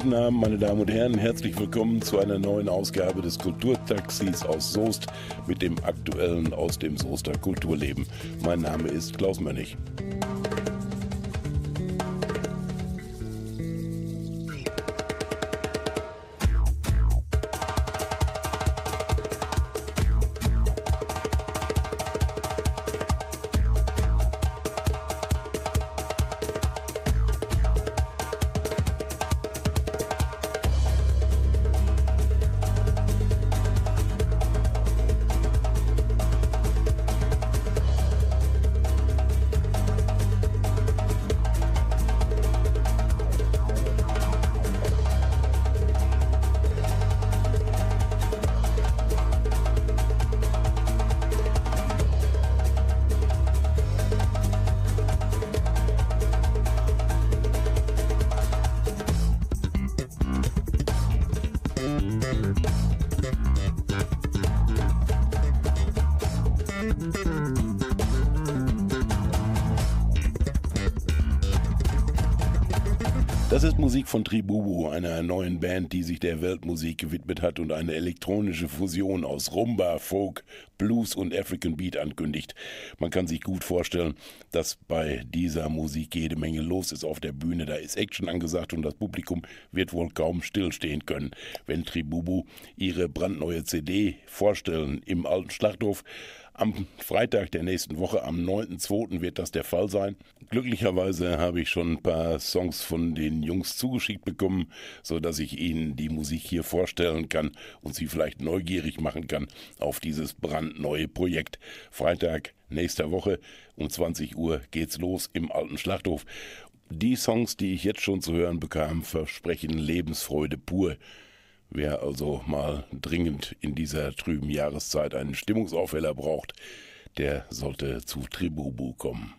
Guten Abend, meine Damen und Herren. Herzlich willkommen zu einer neuen Ausgabe des Kulturtaxis aus Soest mit dem aktuellen aus dem Soester Kulturleben. Mein Name ist Klaus Mönnig. Von Tribubu, einer neuen Band, die sich der Weltmusik gewidmet hat und eine elektronische Fusion aus Rumba, Folk, Blues und African Beat ankündigt. Man kann sich gut vorstellen, dass bei dieser Musik jede Menge los ist auf der Bühne. Da ist Action angesagt und das Publikum wird wohl kaum stillstehen können, wenn Tribubu ihre brandneue CD vorstellen im alten Schlachthof. Am Freitag der nächsten Woche, am 9.2. wird das der Fall sein. Glücklicherweise habe ich schon ein paar Songs von den Jungs zugeschickt bekommen, so dass ich Ihnen die Musik hier vorstellen kann und Sie vielleicht neugierig machen kann auf dieses brandneue Projekt. Freitag nächster Woche um 20 Uhr geht's los im alten Schlachthof. Die Songs, die ich jetzt schon zu hören bekam, versprechen Lebensfreude pur. Wer also mal dringend in dieser trüben Jahreszeit einen Stimmungsaufheller braucht, der sollte zu Tribubu kommen.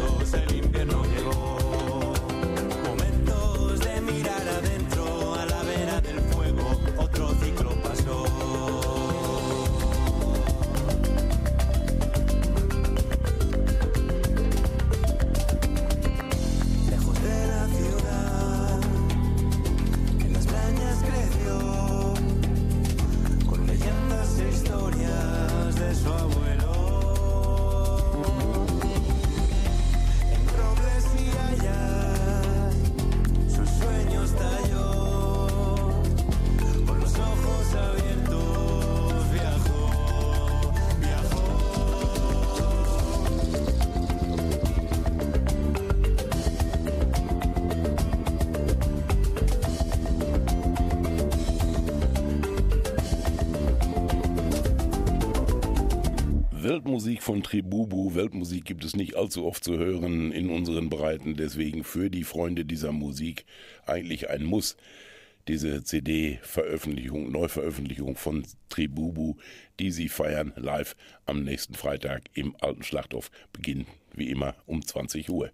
no se Weltmusik von Tribubu. Weltmusik gibt es nicht allzu oft zu hören in unseren Breiten, deswegen für die Freunde dieser Musik eigentlich ein Muss. Diese CD-Veröffentlichung, Neuveröffentlichung von Tribubu, die sie feiern live am nächsten Freitag im Alten Schlachthof, beginnt wie immer um 20 Uhr.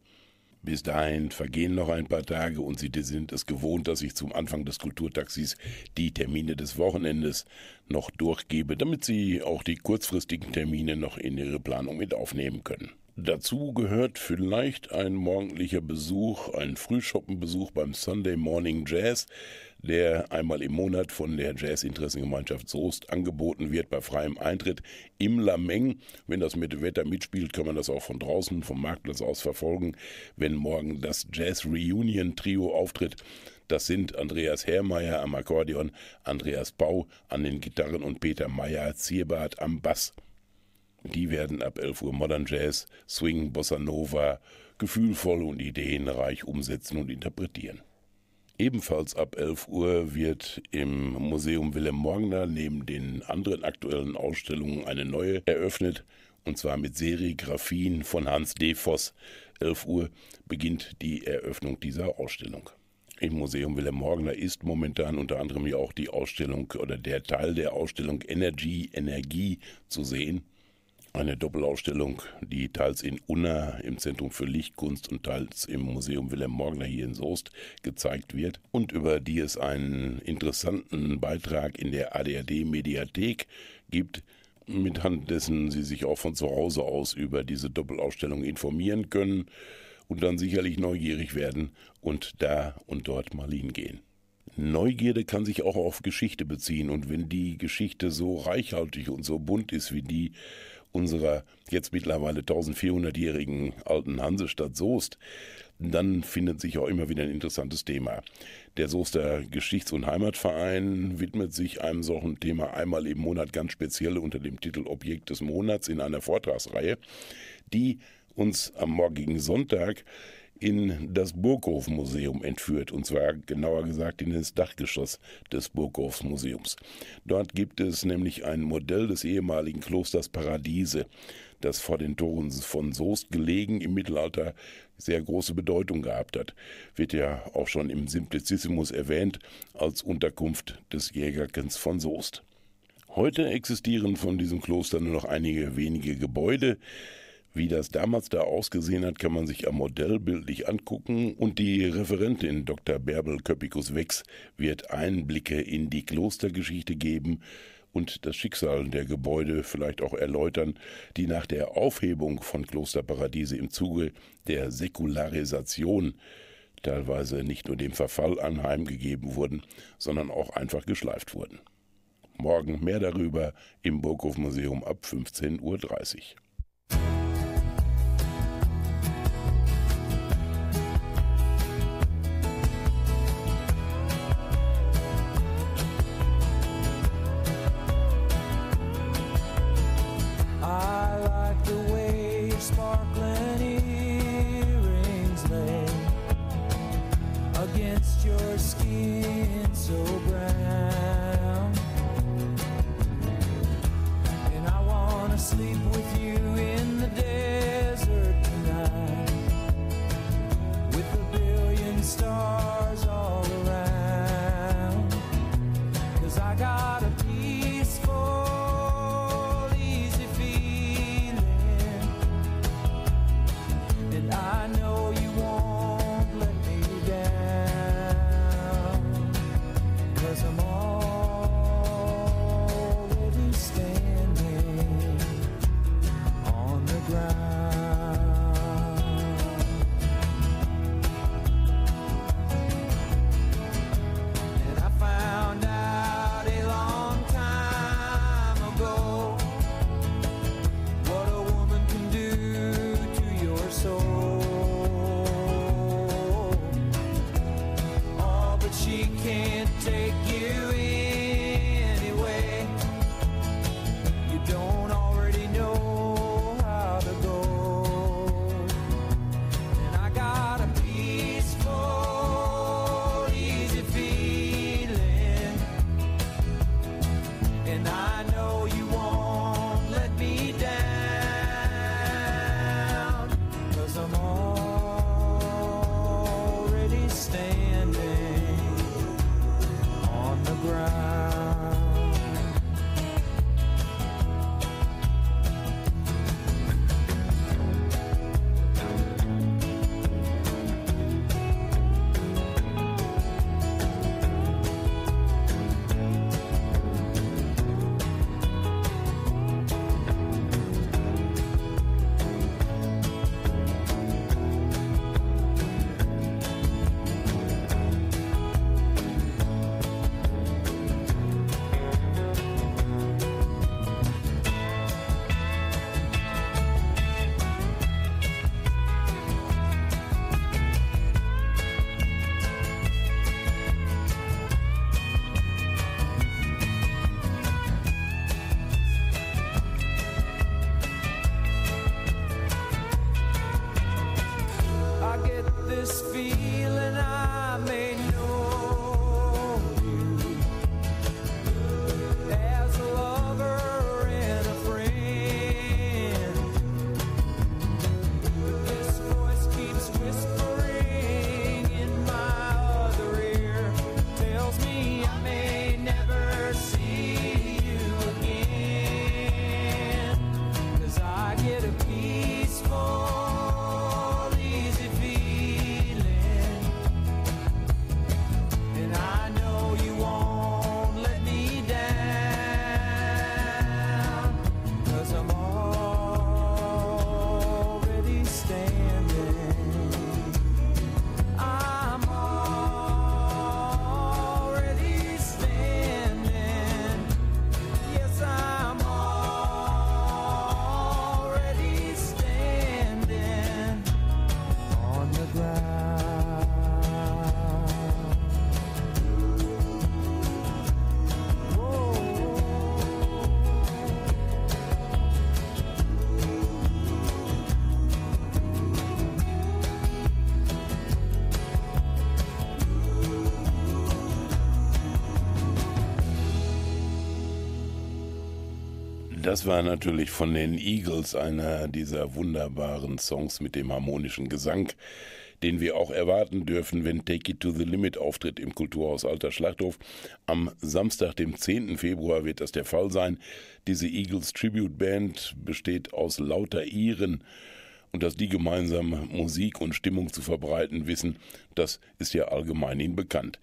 Bis dahin vergehen noch ein paar Tage und Sie sind es gewohnt, dass ich zum Anfang des Kulturtaxis die Termine des Wochenendes noch durchgebe, damit Sie auch die kurzfristigen Termine noch in Ihre Planung mit aufnehmen können. Dazu gehört vielleicht ein morgendlicher Besuch, ein Frühschoppenbesuch beim Sunday Morning Jazz, der einmal im Monat von der Jazzinteressengemeinschaft Soest angeboten wird bei freiem Eintritt im Lameng. Wenn das mit Wetter mitspielt, kann man das auch von draußen vom Marktplatz aus verfolgen. Wenn morgen das Jazz Reunion Trio auftritt, das sind Andreas Herrmeier am Akkordeon, Andreas Bau an den Gitarren und Peter Meyer Zierbart am Bass. Die werden ab 11 Uhr Modern Jazz, Swing, Bossa Nova gefühlvoll und ideenreich umsetzen und interpretieren. Ebenfalls ab 11 Uhr wird im Museum Wilhelm Morgner neben den anderen aktuellen Ausstellungen eine neue eröffnet, und zwar mit Serigraphien von Hans D. Voss. 11 Uhr beginnt die Eröffnung dieser Ausstellung. Im Museum Wilhelm Morgner ist momentan unter anderem ja auch die Ausstellung oder der Teil der Ausstellung Energy, Energie zu sehen. Eine Doppelausstellung, die teils in Unna im Zentrum für Lichtkunst und teils im Museum Wilhelm Morgner hier in Soest gezeigt wird und über die es einen interessanten Beitrag in der ADRD Mediathek gibt, mit Hand dessen Sie sich auch von zu Hause aus über diese Doppelausstellung informieren können und dann sicherlich neugierig werden und da und dort mal hingehen. Neugierde kann sich auch auf Geschichte beziehen und wenn die Geschichte so reichhaltig und so bunt ist wie die unserer jetzt mittlerweile 1400-jährigen alten Hansestadt Soest, dann findet sich auch immer wieder ein interessantes Thema. Der Soester Geschichts- und Heimatverein widmet sich einem solchen Thema einmal im Monat ganz speziell unter dem Titel Objekt des Monats in einer Vortragsreihe, die uns am morgigen Sonntag in das Burghof-Museum entführt, und zwar genauer gesagt in das Dachgeschoss des Burghof-Museums. Dort gibt es nämlich ein Modell des ehemaligen Klosters Paradiese, das vor den Toren von Soest gelegen im Mittelalter sehr große Bedeutung gehabt hat. Wird ja auch schon im Simplicissimus erwähnt als Unterkunft des Jägerkens von Soest. Heute existieren von diesem Kloster nur noch einige wenige Gebäude. Wie das damals da ausgesehen hat, kann man sich am Modell bildlich angucken und die Referentin Dr. Bärbel Köppikus-Wex wird Einblicke in die Klostergeschichte geben und das Schicksal der Gebäude vielleicht auch erläutern, die nach der Aufhebung von Klosterparadiese im Zuge der Säkularisation teilweise nicht nur dem Verfall anheimgegeben wurden, sondern auch einfach geschleift wurden. Morgen mehr darüber im Burghof-Museum ab 15.30 Uhr. Das war natürlich von den Eagles einer dieser wunderbaren Songs mit dem harmonischen Gesang, den wir auch erwarten dürfen, wenn Take It to the Limit auftritt im Kulturhaus Alter Schlachthof. Am Samstag, dem 10. Februar, wird das der Fall sein. Diese Eagles Tribute Band besteht aus lauter Iren. Und dass die gemeinsam Musik und Stimmung zu verbreiten wissen, das ist ja allgemein ihnen bekannt.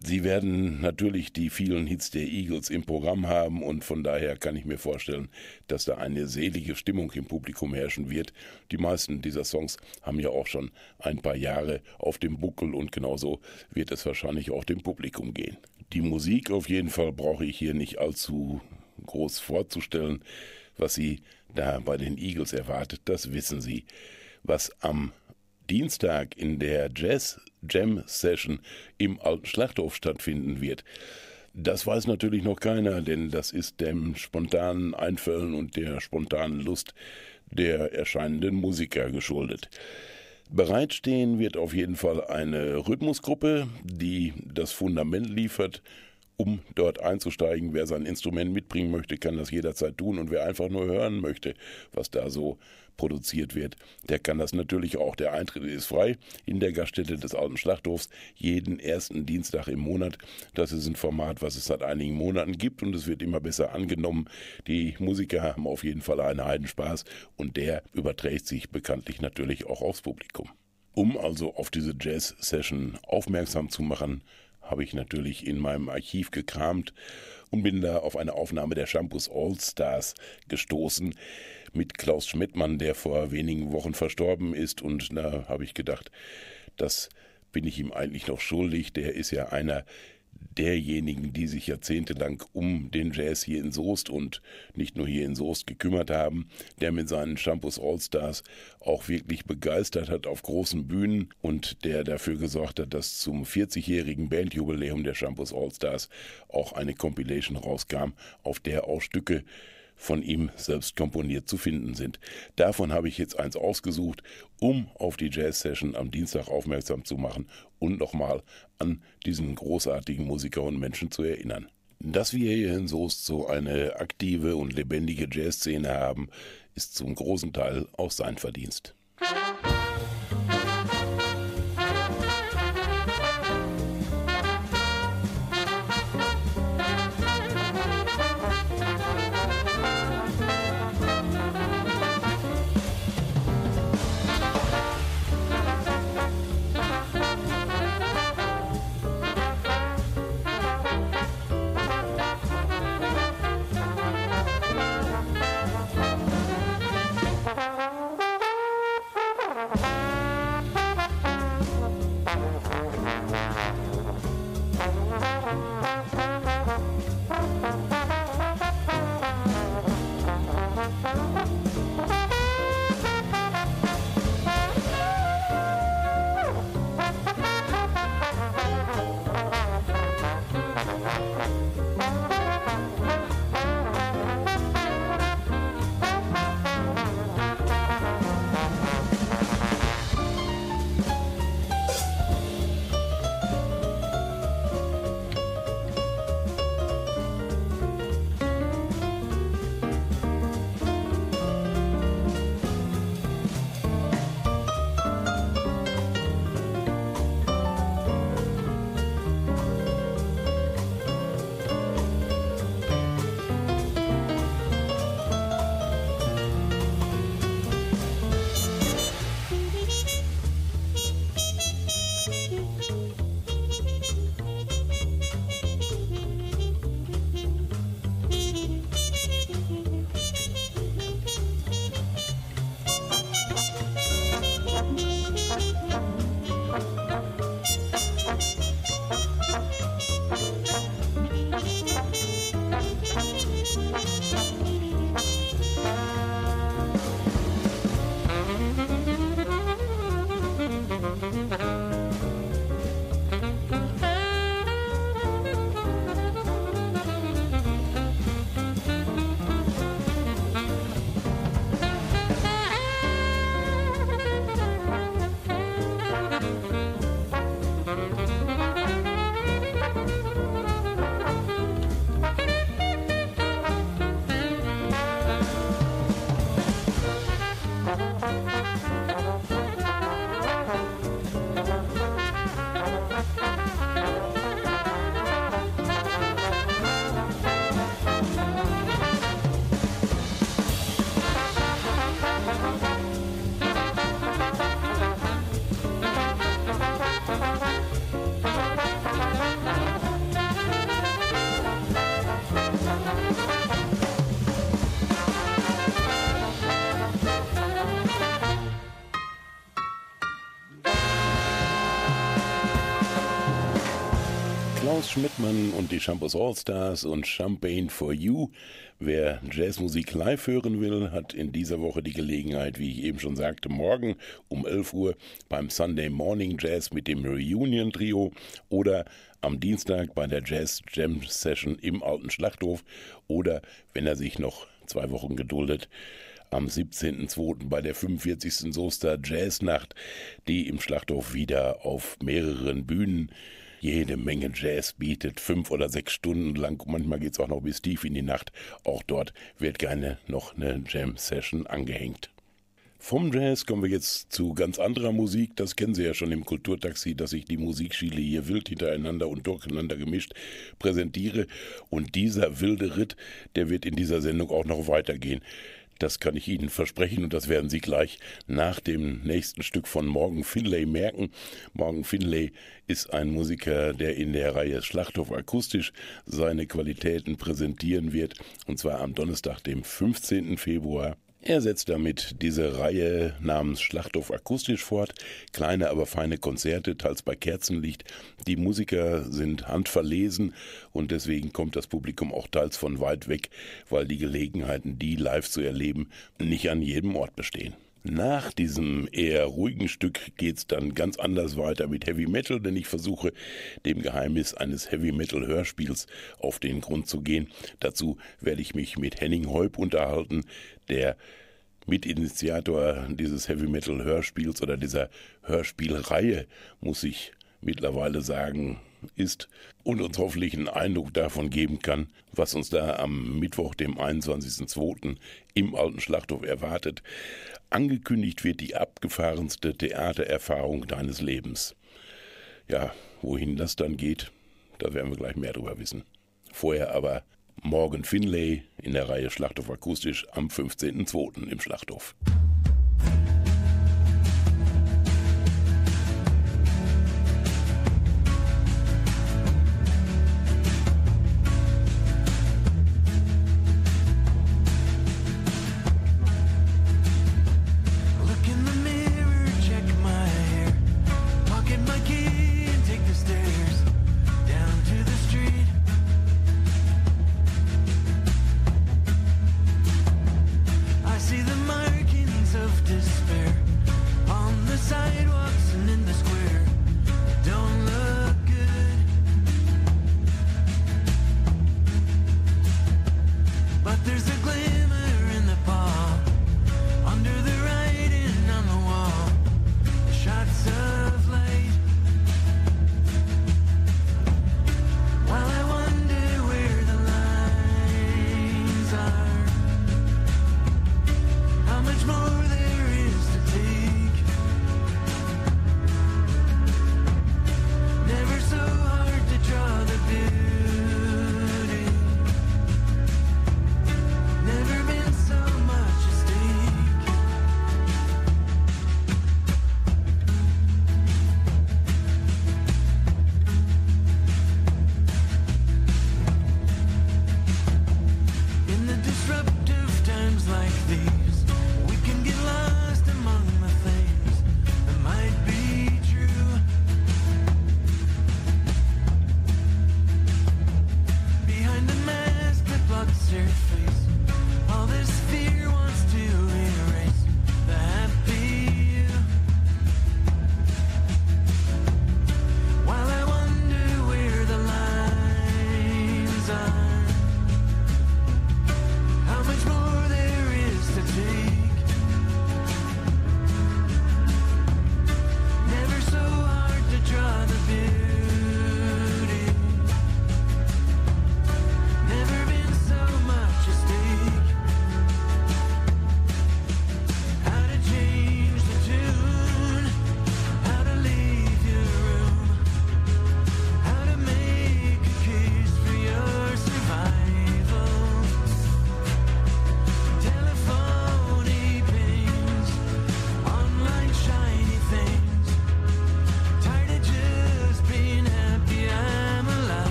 Sie werden natürlich die vielen Hits der Eagles im Programm haben und von daher kann ich mir vorstellen, dass da eine selige Stimmung im Publikum herrschen wird. Die meisten dieser Songs haben ja auch schon ein paar Jahre auf dem Buckel und genauso wird es wahrscheinlich auch dem Publikum gehen. Die Musik auf jeden Fall brauche ich hier nicht allzu groß vorzustellen. Was Sie da bei den Eagles erwartet, das wissen Sie. Was am Dienstag in der Jazz Jam Session im Alten Schlachthof stattfinden wird. Das weiß natürlich noch keiner, denn das ist dem spontanen Einfällen und der spontanen Lust der erscheinenden Musiker geschuldet. Bereitstehen wird auf jeden Fall eine Rhythmusgruppe, die das Fundament liefert um dort einzusteigen. Wer sein Instrument mitbringen möchte, kann das jederzeit tun. Und wer einfach nur hören möchte, was da so produziert wird, der kann das natürlich auch. Der Eintritt ist frei in der Gaststätte des Alten Schlachthofs jeden ersten Dienstag im Monat. Das ist ein Format, was es seit einigen Monaten gibt und es wird immer besser angenommen. Die Musiker haben auf jeden Fall einen Heidenspaß und der überträgt sich bekanntlich natürlich auch aufs Publikum. Um also auf diese Jazz-Session aufmerksam zu machen, habe ich natürlich in meinem Archiv gekramt und bin da auf eine Aufnahme der Shampoos All Stars gestoßen mit Klaus Schmidtmann, der vor wenigen Wochen verstorben ist. Und da habe ich gedacht, das bin ich ihm eigentlich noch schuldig. Der ist ja einer derjenigen, die sich jahrzehntelang um den Jazz hier in Soest und nicht nur hier in Soest gekümmert haben, der mit seinen Shampoos All-Stars auch wirklich begeistert hat auf großen Bühnen und der dafür gesorgt hat, dass zum 40-jährigen Bandjubiläum der Shampoos All-Stars auch eine Compilation rauskam, auf der auch Stücke von ihm selbst komponiert zu finden sind. Davon habe ich jetzt eins ausgesucht, um auf die Jazz-Session am Dienstag aufmerksam zu machen und nochmal an diesen großartigen Musiker und Menschen zu erinnern. Dass wir hier in Soest so eine aktive und lebendige Jazzszene haben, ist zum großen Teil auch sein Verdienst. Schmidtmann und die Shampoos All-Stars und Champagne for You. Wer Jazzmusik live hören will, hat in dieser Woche die Gelegenheit, wie ich eben schon sagte, morgen um 11 Uhr beim Sunday Morning Jazz mit dem Reunion Trio oder am Dienstag bei der Jazz Jam Session im Alten Schlachthof oder, wenn er sich noch zwei Wochen geduldet, am 17.02. bei der 45. Soester Jazznacht, die im Schlachthof wieder auf mehreren Bühnen jede Menge Jazz bietet, fünf oder sechs Stunden lang. Manchmal geht es auch noch bis tief in die Nacht. Auch dort wird gerne noch eine Jam-Session angehängt. Vom Jazz kommen wir jetzt zu ganz anderer Musik. Das kennen Sie ja schon im Kulturtaxi, dass ich die Musikschiele hier wild hintereinander und durcheinander gemischt präsentiere. Und dieser wilde Ritt, der wird in dieser Sendung auch noch weitergehen. Das kann ich Ihnen versprechen und das werden Sie gleich nach dem nächsten Stück von Morgan Finlay merken. Morgan Finlay ist ein Musiker, der in der Reihe Schlachthof akustisch seine Qualitäten präsentieren wird und zwar am Donnerstag, dem 15. Februar er setzt damit diese Reihe namens Schlachthof akustisch fort, kleine, aber feine Konzerte, teils bei Kerzenlicht. Die Musiker sind handverlesen und deswegen kommt das Publikum auch teils von weit weg, weil die Gelegenheiten, die live zu erleben, nicht an jedem Ort bestehen. Nach diesem eher ruhigen Stück geht's dann ganz anders weiter mit Heavy Metal, denn ich versuche dem Geheimnis eines Heavy Metal Hörspiels auf den Grund zu gehen. Dazu werde ich mich mit Henning Heup unterhalten, der Mitinitiator dieses Heavy Metal Hörspiels oder dieser Hörspielreihe, muss ich mittlerweile sagen, ist und uns hoffentlich einen Eindruck davon geben kann, was uns da am Mittwoch, dem 21.02. im Alten Schlachthof erwartet. Angekündigt wird die abgefahrenste Theatererfahrung deines Lebens. Ja, wohin das dann geht, da werden wir gleich mehr drüber wissen. Vorher aber Morgan Finlay in der Reihe Schlachthof akustisch am 15.02. im Schlachthof.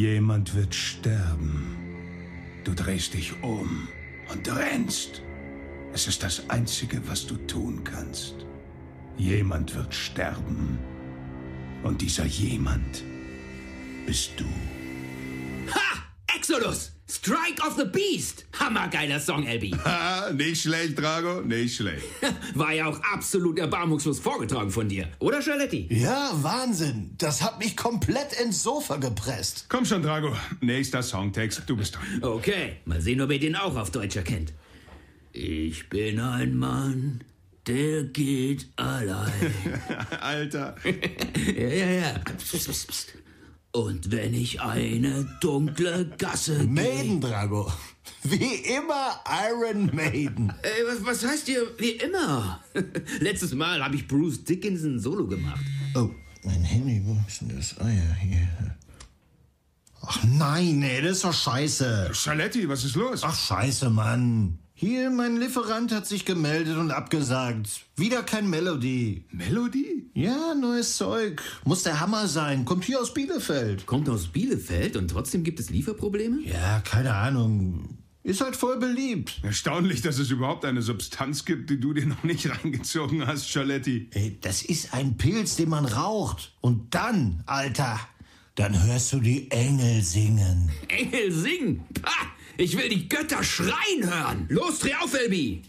Jemand wird sterben. Du drehst dich um und rennst. Es ist das Einzige, was du tun kannst. Jemand wird sterben. Und dieser jemand bist du. Ha! Exodus! Strike of the Beast! Hammergeiler Song, Elby. Ha, nicht schlecht, Drago, nicht schlecht. War ja auch absolut erbarmungslos vorgetragen von dir, oder, Charletti? Ja, Wahnsinn. Das hat mich komplett ins Sofa gepresst. Komm schon, Drago. Nächster Songtext, du bist dran. Okay, mal sehen, ob ihr den auch auf Deutsch erkennt. Ich bin ein Mann, der geht allein. Alter. ja, ja, ja. Psst, psst, psst. Und wenn ich eine dunkle Gasse Maiden, Drago. Wie immer Iron Maiden. Ey, was, was heißt hier wie immer? Letztes Mal habe ich Bruce Dickinson Solo gemacht. Oh, mein Handy, wo ist denn das? Ah ja, hier. Ach nein, ey, das ist doch scheiße. Schaletti, was ist los? Ach scheiße, Mann. Hier, mein Lieferant hat sich gemeldet und abgesagt. Wieder kein Melodie. Melodie? Ja, neues Zeug. Muss der Hammer sein. Kommt hier aus Bielefeld. Kommt aus Bielefeld und trotzdem gibt es Lieferprobleme? Ja, keine Ahnung. Ist halt voll beliebt. Erstaunlich, dass es überhaupt eine Substanz gibt, die du dir noch nicht reingezogen hast, Schaletti. Ey, das ist ein Pilz, den man raucht. Und dann, Alter, dann hörst du die Engel singen. Engel singen? Pah! Ich will die Götter schreien hören. Los, dreh auf, Elbi!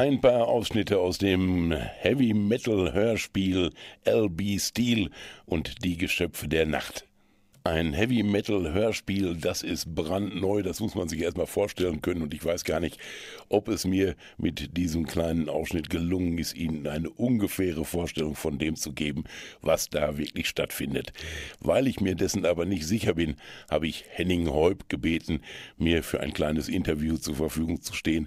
Ein paar Ausschnitte aus dem Heavy Metal Hörspiel LB Steel und die Geschöpfe der Nacht. Ein Heavy Metal Hörspiel, das ist brandneu, das muss man sich erstmal vorstellen können und ich weiß gar nicht, ob es mir mit diesem kleinen Ausschnitt gelungen ist, Ihnen eine ungefähre Vorstellung von dem zu geben, was da wirklich stattfindet. Weil ich mir dessen aber nicht sicher bin, habe ich Henning Heub gebeten, mir für ein kleines Interview zur Verfügung zu stehen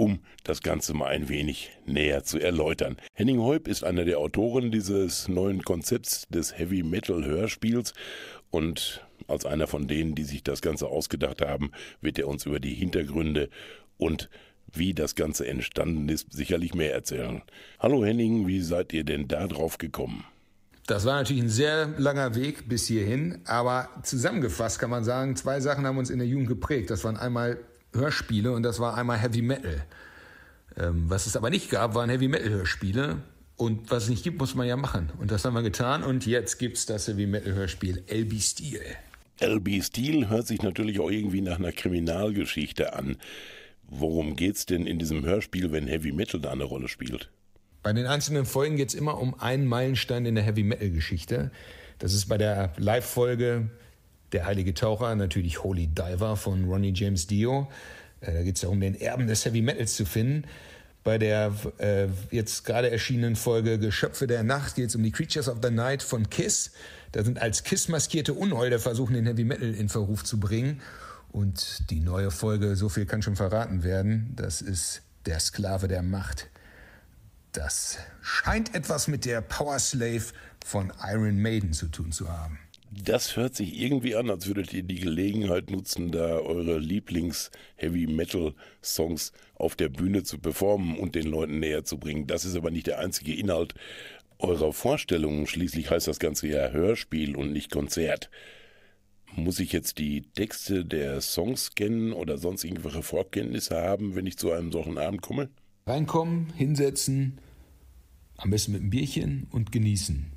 um das Ganze mal ein wenig näher zu erläutern. Henning Heub ist einer der Autoren dieses neuen Konzepts des Heavy Metal Hörspiels und als einer von denen, die sich das Ganze ausgedacht haben, wird er uns über die Hintergründe und wie das Ganze entstanden ist, sicherlich mehr erzählen. Hallo Henning, wie seid ihr denn da drauf gekommen? Das war natürlich ein sehr langer Weg bis hierhin, aber zusammengefasst kann man sagen, zwei Sachen haben uns in der Jugend geprägt. Das waren einmal Hörspiele und das war einmal Heavy Metal. Ähm, was es aber nicht gab, waren Heavy Metal Hörspiele. Und was es nicht gibt, muss man ja machen. Und das haben wir getan. Und jetzt gibt es das Heavy Metal Hörspiel LB Steel. LB Steel hört sich natürlich auch irgendwie nach einer Kriminalgeschichte an. Worum geht's denn in diesem Hörspiel, wenn Heavy Metal da eine Rolle spielt? Bei den einzelnen Folgen geht es immer um einen Meilenstein in der Heavy Metal Geschichte. Das ist bei der Live-Folge der heilige Taucher, natürlich Holy Diver von Ronnie James Dio. Äh, da geht es darum, den Erben des Heavy Metals zu finden. Bei der äh, jetzt gerade erschienenen Folge Geschöpfe der Nacht geht es um die Creatures of the Night von Kiss. Da sind als Kiss maskierte Unholde versuchen, den Heavy Metal in Verruf zu bringen. Und die neue Folge, so viel kann schon verraten werden, das ist Der Sklave der Macht. Das scheint etwas mit der Power Slave von Iron Maiden zu tun zu haben. Das hört sich irgendwie an, als würdet ihr die Gelegenheit nutzen, da eure Lieblings-Heavy-Metal-Songs auf der Bühne zu performen und den Leuten näher zu bringen. Das ist aber nicht der einzige Inhalt eurer Vorstellungen. Schließlich heißt das Ganze ja Hörspiel und nicht Konzert. Muss ich jetzt die Texte der Songs kennen oder sonst irgendwelche Vorkenntnisse haben, wenn ich zu einem solchen Abend komme? Reinkommen, hinsetzen, am besten mit einem Bierchen und genießen.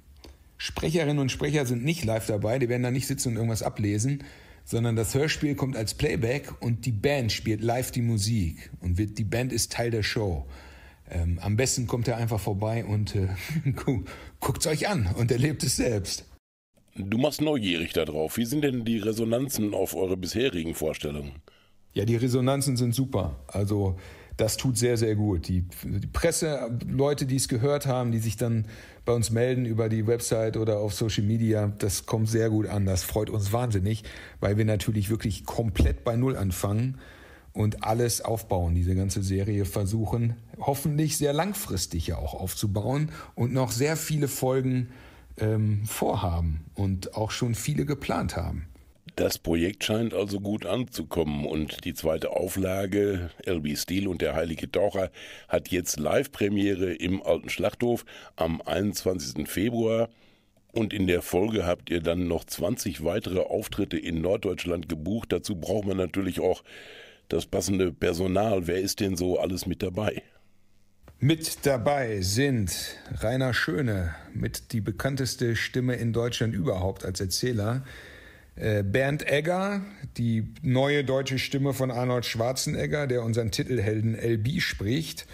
Sprecherinnen und Sprecher sind nicht live dabei, die werden da nicht sitzen und irgendwas ablesen, sondern das Hörspiel kommt als Playback und die Band spielt live die Musik und wird, die Band ist Teil der Show. Ähm, am besten kommt er einfach vorbei und äh, guckt es euch an und erlebt es selbst. Du machst neugierig darauf. Wie sind denn die Resonanzen auf eure bisherigen Vorstellungen? Ja, die Resonanzen sind super. Also das tut sehr, sehr gut. Die, die Presse, Leute, die es gehört haben, die sich dann bei uns melden über die Website oder auf Social Media, das kommt sehr gut an. Das freut uns wahnsinnig, weil wir natürlich wirklich komplett bei Null anfangen und alles aufbauen, diese ganze Serie versuchen, hoffentlich sehr langfristig ja auch aufzubauen und noch sehr viele Folgen ähm, vorhaben und auch schon viele geplant haben. Das Projekt scheint also gut anzukommen und die zweite Auflage, LB Steel und der Heilige Taucher, hat jetzt Live-Premiere im Alten Schlachthof am 21. Februar. Und in der Folge habt ihr dann noch 20 weitere Auftritte in Norddeutschland gebucht. Dazu braucht man natürlich auch das passende Personal. Wer ist denn so alles mit dabei? Mit dabei sind Rainer Schöne, mit die bekannteste Stimme in Deutschland überhaupt als Erzähler. Äh, Bernd Egger, die neue deutsche Stimme von Arnold Schwarzenegger, der unseren Titelhelden LB spricht.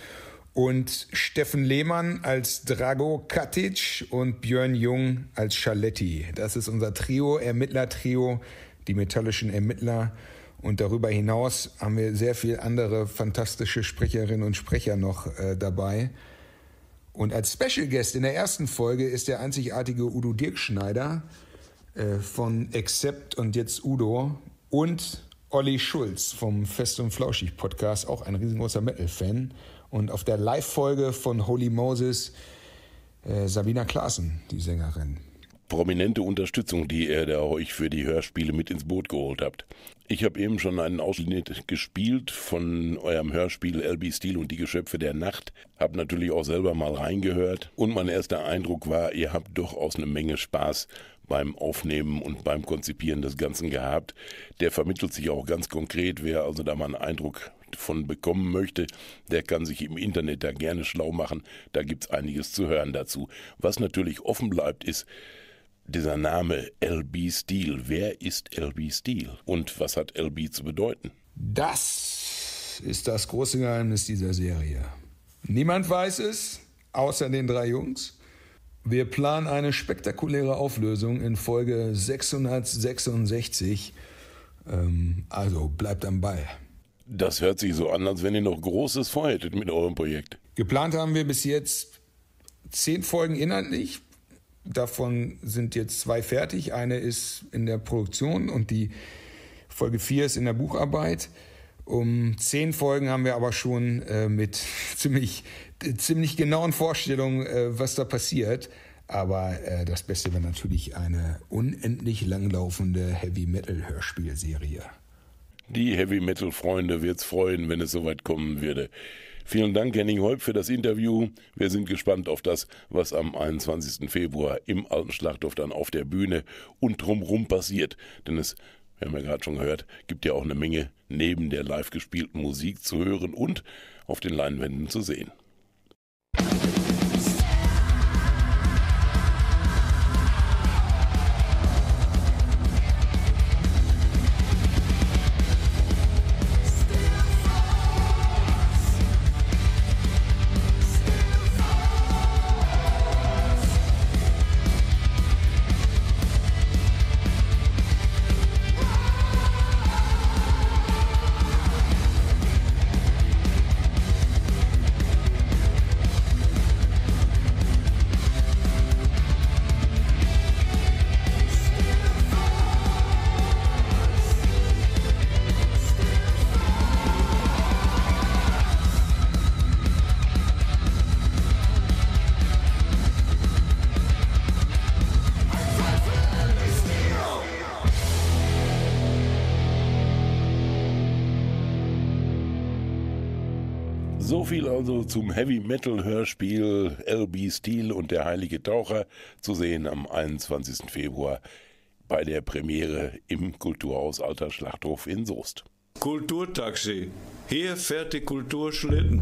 Und Steffen Lehmann als Drago Katic und Björn Jung als Schaletti. Das ist unser Trio, Ermittler-Trio, die metallischen Ermittler. Und darüber hinaus haben wir sehr viele andere fantastische Sprecherinnen und Sprecher noch äh, dabei. Und als Special Guest in der ersten Folge ist der einzigartige Udo Dirkschneider äh, von Accept und jetzt Udo und Olli Schulz vom Fest und Flauschig Podcast, auch ein riesengroßer Metal-Fan. Und auf der Live-Folge von Holy Moses äh, Sabina Klaassen, die Sängerin prominente Unterstützung, die ihr da euch für die Hörspiele mit ins Boot geholt habt. Ich habe eben schon einen Ausschnitt gespielt von eurem Hörspiel LB Steel und die Geschöpfe der Nacht. Hab natürlich auch selber mal reingehört und mein erster Eindruck war, ihr habt durchaus eine Menge Spaß beim Aufnehmen und beim Konzipieren des Ganzen gehabt. Der vermittelt sich auch ganz konkret. Wer also da mal einen Eindruck von bekommen möchte, der kann sich im Internet da gerne schlau machen. Da gibt's einiges zu hören dazu. Was natürlich offen bleibt, ist, dieser Name LB Steel. Wer ist LB Steel und was hat LB zu bedeuten? Das ist das große Geheimnis dieser Serie. Niemand weiß es, außer den drei Jungs. Wir planen eine spektakuläre Auflösung in Folge 666. Ähm, also bleibt am Ball. Das hört sich so an, als wenn ihr noch Großes vorhättet mit eurem Projekt. Geplant haben wir bis jetzt zehn Folgen inhaltlich, Davon sind jetzt zwei fertig. Eine ist in der Produktion und die Folge 4 ist in der Bucharbeit. Um zehn Folgen haben wir aber schon äh, mit ziemlich, ziemlich genauen Vorstellungen, äh, was da passiert. Aber äh, das Beste wäre natürlich eine unendlich langlaufende Heavy Metal Hörspielserie. Die Heavy Metal Freunde wird's freuen, wenn es soweit kommen würde. Vielen Dank, Henning Holp, für das Interview. Wir sind gespannt auf das, was am 21. Februar im Alten Schlachthof dann auf der Bühne und drumherum passiert. Denn es, wir haben ja gerade schon gehört, gibt ja auch eine Menge neben der live gespielten Musik zu hören und auf den Leinwänden zu sehen. So viel also zum Heavy Metal Hörspiel LB Steel und der Heilige Taucher zu sehen am 21. Februar bei der Premiere im Kulturhaus Alter Schlachthof in Soest. Kulturtaxi. Hier fährt die Kultur Schlitten.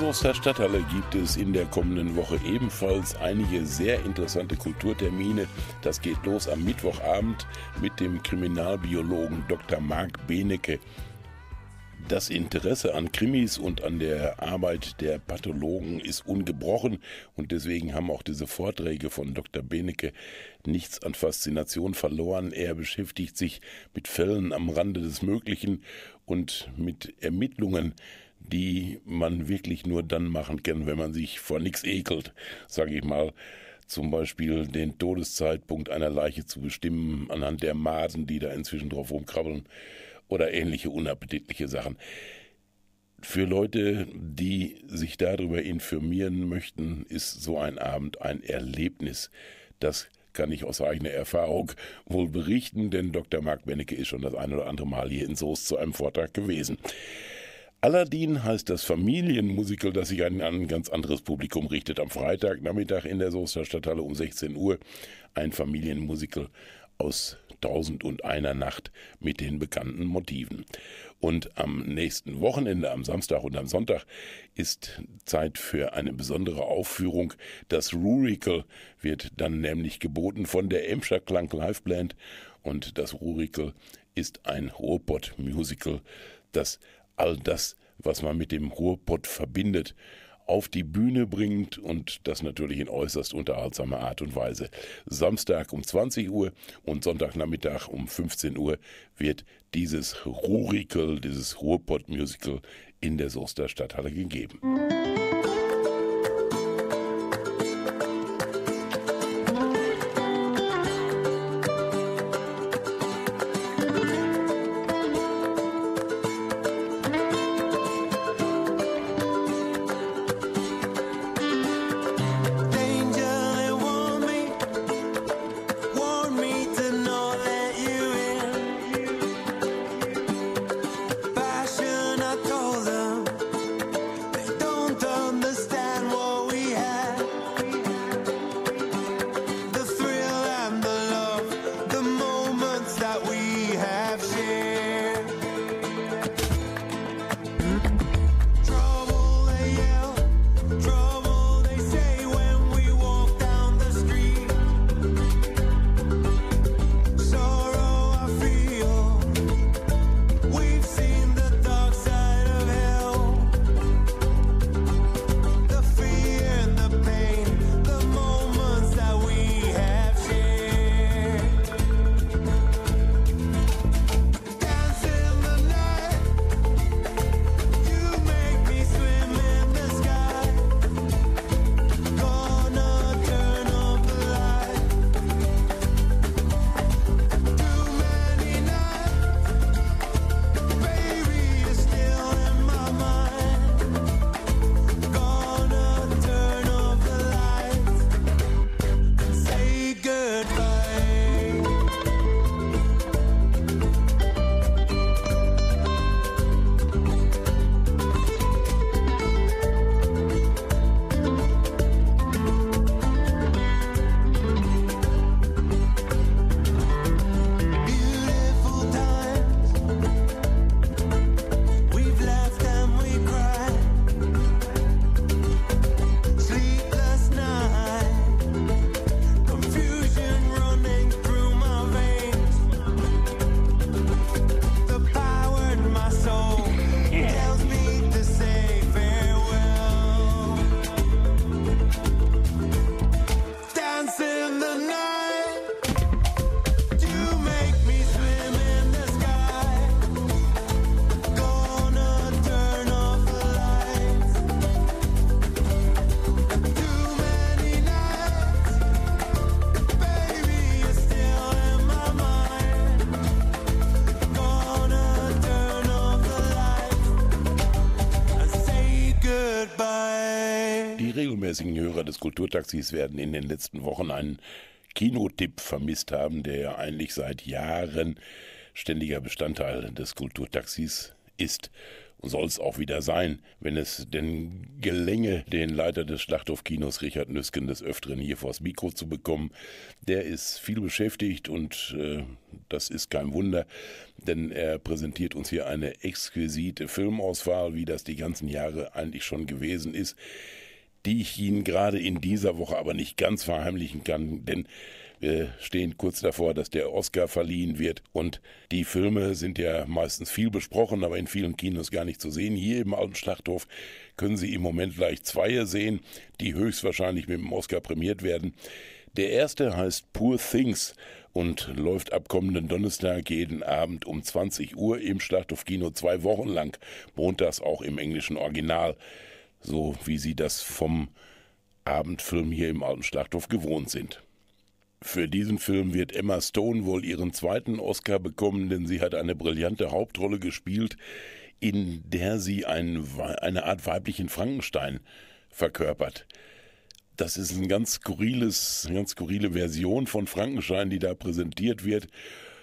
In der Stadthalle gibt es in der kommenden Woche ebenfalls einige sehr interessante Kulturtermine. Das geht los am Mittwochabend mit dem Kriminalbiologen Dr. Marc Benecke. Das Interesse an Krimis und an der Arbeit der Pathologen ist ungebrochen und deswegen haben auch diese Vorträge von Dr. Benecke nichts an Faszination verloren. Er beschäftigt sich mit Fällen am Rande des Möglichen und mit Ermittlungen, die man wirklich nur dann machen kann, wenn man sich vor nichts ekelt, sage ich mal. Zum Beispiel den Todeszeitpunkt einer Leiche zu bestimmen anhand der Maden, die da inzwischen drauf rumkrabbeln oder ähnliche unappetitliche Sachen. Für Leute, die sich darüber informieren möchten, ist so ein Abend ein Erlebnis. Das kann ich aus eigener Erfahrung wohl berichten, denn Dr. Marc Bennecke ist schon das ein oder andere Mal hier in Soest zu einem Vortrag gewesen. Aladdin heißt das Familienmusical, das sich an ein ganz anderes Publikum richtet. Am Freitagnachmittag in der Soester Stadthalle um 16 Uhr ein Familienmusical aus Tausend und einer Nacht mit den bekannten Motiven. Und am nächsten Wochenende, am Samstag und am Sonntag, ist Zeit für eine besondere Aufführung. Das Rurical wird dann nämlich geboten von der Emscher Klang Live Band. Und das Rurical ist ein Ruhrpott-Musical, das all das, was man mit dem Ruhrpott verbindet, auf die Bühne bringt und das natürlich in äußerst unterhaltsamer Art und Weise. Samstag um 20 Uhr und Sonntagnachmittag um 15 Uhr wird dieses Rurikel, dieses Ruhrpott-Musical in der Soester Stadthalle gegeben. Regelmäßigen Hörer des Kulturtaxis werden in den letzten Wochen einen Kinotipp vermisst haben, der ja eigentlich seit Jahren ständiger Bestandteil des Kulturtaxis ist. soll es auch wieder sein, wenn es denn gelänge, den Leiter des Schlachthofkinos Richard Nüsken des Öfteren hier vors Mikro zu bekommen. Der ist viel beschäftigt und äh, das ist kein Wunder, denn er präsentiert uns hier eine exquisite Filmauswahl, wie das die ganzen Jahre eigentlich schon gewesen ist, die ich Ihnen gerade in dieser Woche aber nicht ganz verheimlichen kann, denn wir stehen kurz davor, dass der Oscar verliehen wird. Und die Filme sind ja meistens viel besprochen, aber in vielen Kinos gar nicht zu sehen. Hier im Alten Schlachthof können Sie im Moment gleich zwei sehen, die höchstwahrscheinlich mit dem Oscar prämiert werden. Der erste heißt Poor Things und läuft ab kommenden Donnerstag jeden Abend um 20 Uhr im Schlachthofkino zwei Wochen lang, montags auch im englischen Original, so wie Sie das vom Abendfilm hier im Alten Schlachthof gewohnt sind. Für diesen Film wird Emma Stone wohl ihren zweiten Oscar bekommen, denn sie hat eine brillante Hauptrolle gespielt, in der sie ein, eine Art weiblichen Frankenstein verkörpert. Das ist ein ganz skurriles, eine ganz skurrile Version von Frankenstein, die da präsentiert wird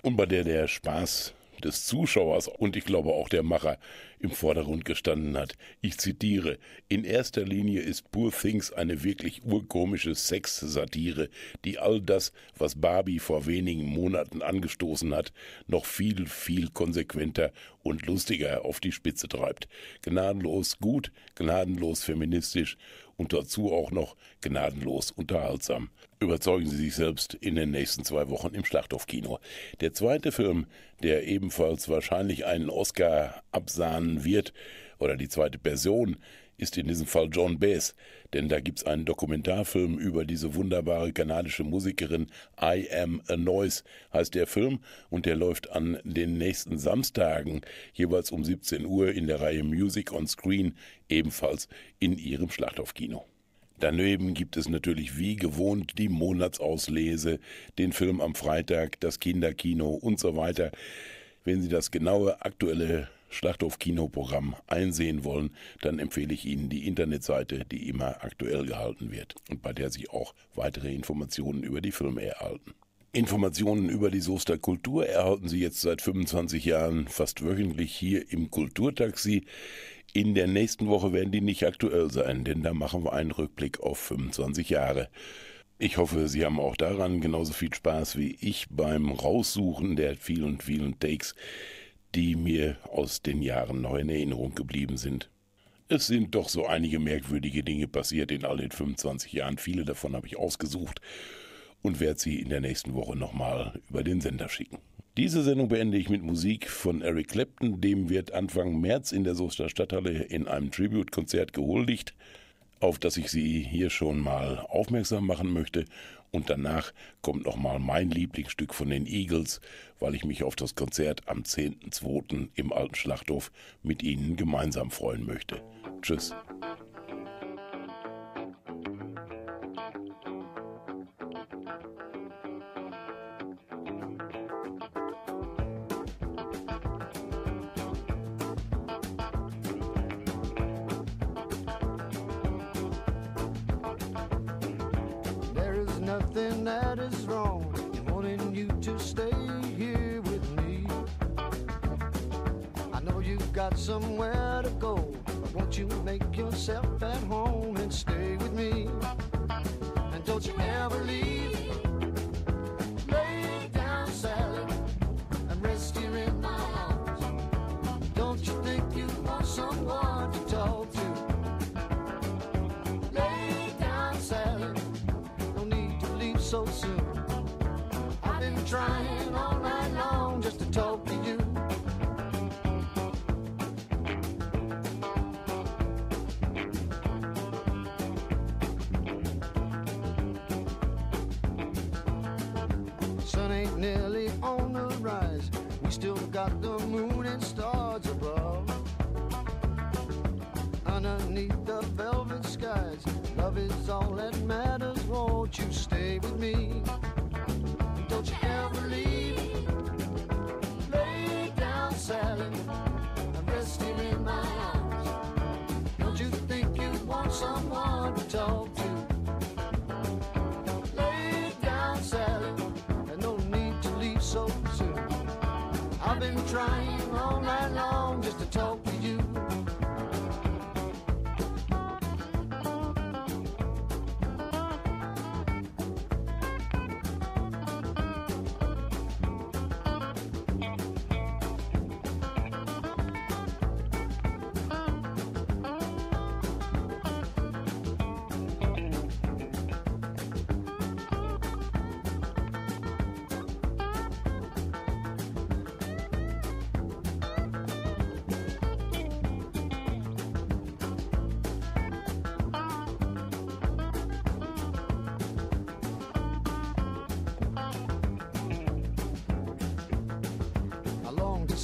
und bei der der Spaß des Zuschauers und ich glaube auch der Macher im Vordergrund gestanden hat. Ich zitiere, in erster Linie ist Poor Things eine wirklich urkomische Sex-Satire, die all das, was Barbie vor wenigen Monaten angestoßen hat, noch viel, viel konsequenter und lustiger auf die Spitze treibt. Gnadenlos gut, gnadenlos feministisch und dazu auch noch gnadenlos unterhaltsam. Überzeugen Sie sich selbst in den nächsten zwei Wochen im Schlachthofkino. Der zweite Film, der ebenfalls wahrscheinlich einen Oscar absahnen wird, oder die zweite Person, ist in diesem Fall John Baez, denn da gibt's einen Dokumentarfilm über diese wunderbare kanadische Musikerin I Am a Noise, heißt der Film, und der läuft an den nächsten Samstagen jeweils um 17 Uhr in der Reihe Music on Screen, ebenfalls in ihrem Schlachthofkino. Daneben gibt es natürlich wie gewohnt die Monatsauslese, den Film am Freitag, das Kinderkino und so weiter. Wenn Sie das genaue aktuelle Schlachthof-Kinoprogramm einsehen wollen, dann empfehle ich Ihnen die Internetseite, die immer aktuell gehalten wird und bei der Sie auch weitere Informationen über die Filme erhalten. Informationen über die Soester Kultur erhalten Sie jetzt seit 25 Jahren fast wöchentlich hier im Kulturtaxi. In der nächsten Woche werden die nicht aktuell sein, denn da machen wir einen Rückblick auf 25 Jahre. Ich hoffe, Sie haben auch daran genauso viel Spaß wie ich beim Raussuchen der vielen, vielen Takes, die mir aus den Jahren noch in Erinnerung geblieben sind. Es sind doch so einige merkwürdige Dinge passiert in all den 25 Jahren. Viele davon habe ich ausgesucht und werde sie in der nächsten Woche nochmal über den Sender schicken. Diese Sendung beende ich mit Musik von Eric Clapton. Dem wird Anfang März in der Soester Stadthalle in einem Tribute-Konzert gehuldigt, auf das ich Sie hier schon mal aufmerksam machen möchte. Und danach kommt nochmal mein Lieblingsstück von den Eagles, weil ich mich auf das Konzert am 10.2. im Alten Schlachthof mit Ihnen gemeinsam freuen möchte. Tschüss. That is wrong in wanting you to stay here with me. I know you've got somewhere to go, but won't you make yourself at home and stay with me? And don't you ever leave. The moon and stars above. Underneath the velvet skies, love is all that matters. Won't you stay with me? Don't you ever leave. Lay down, Sally, and rest here in my arms. Don't you think you want someone to talk to?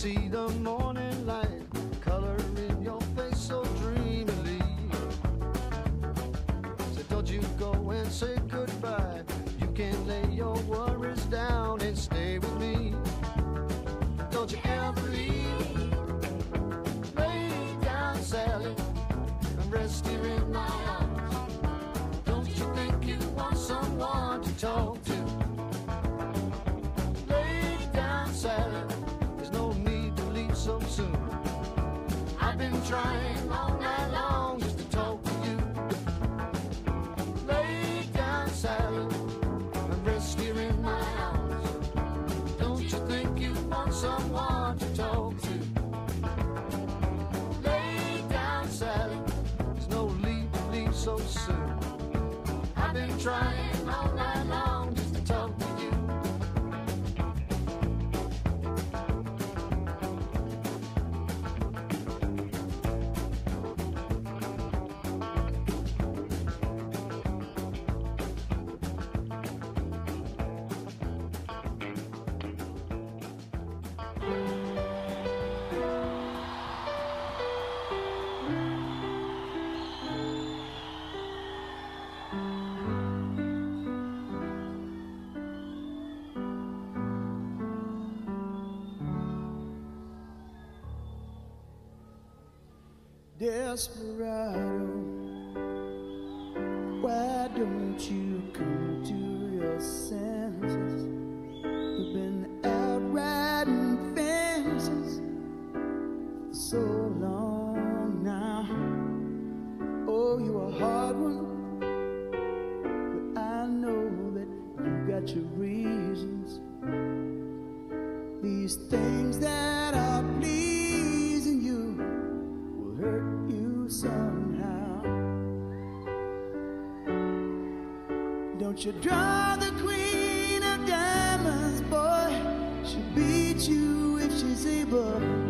see them some desperado. Why don't you come to your senses? You've been out riding fences for so long now. Oh, you're a hard one, but I know that you've got your reasons. These things that I She'll draw the queen of diamonds, boy. She'll beat you if she's able.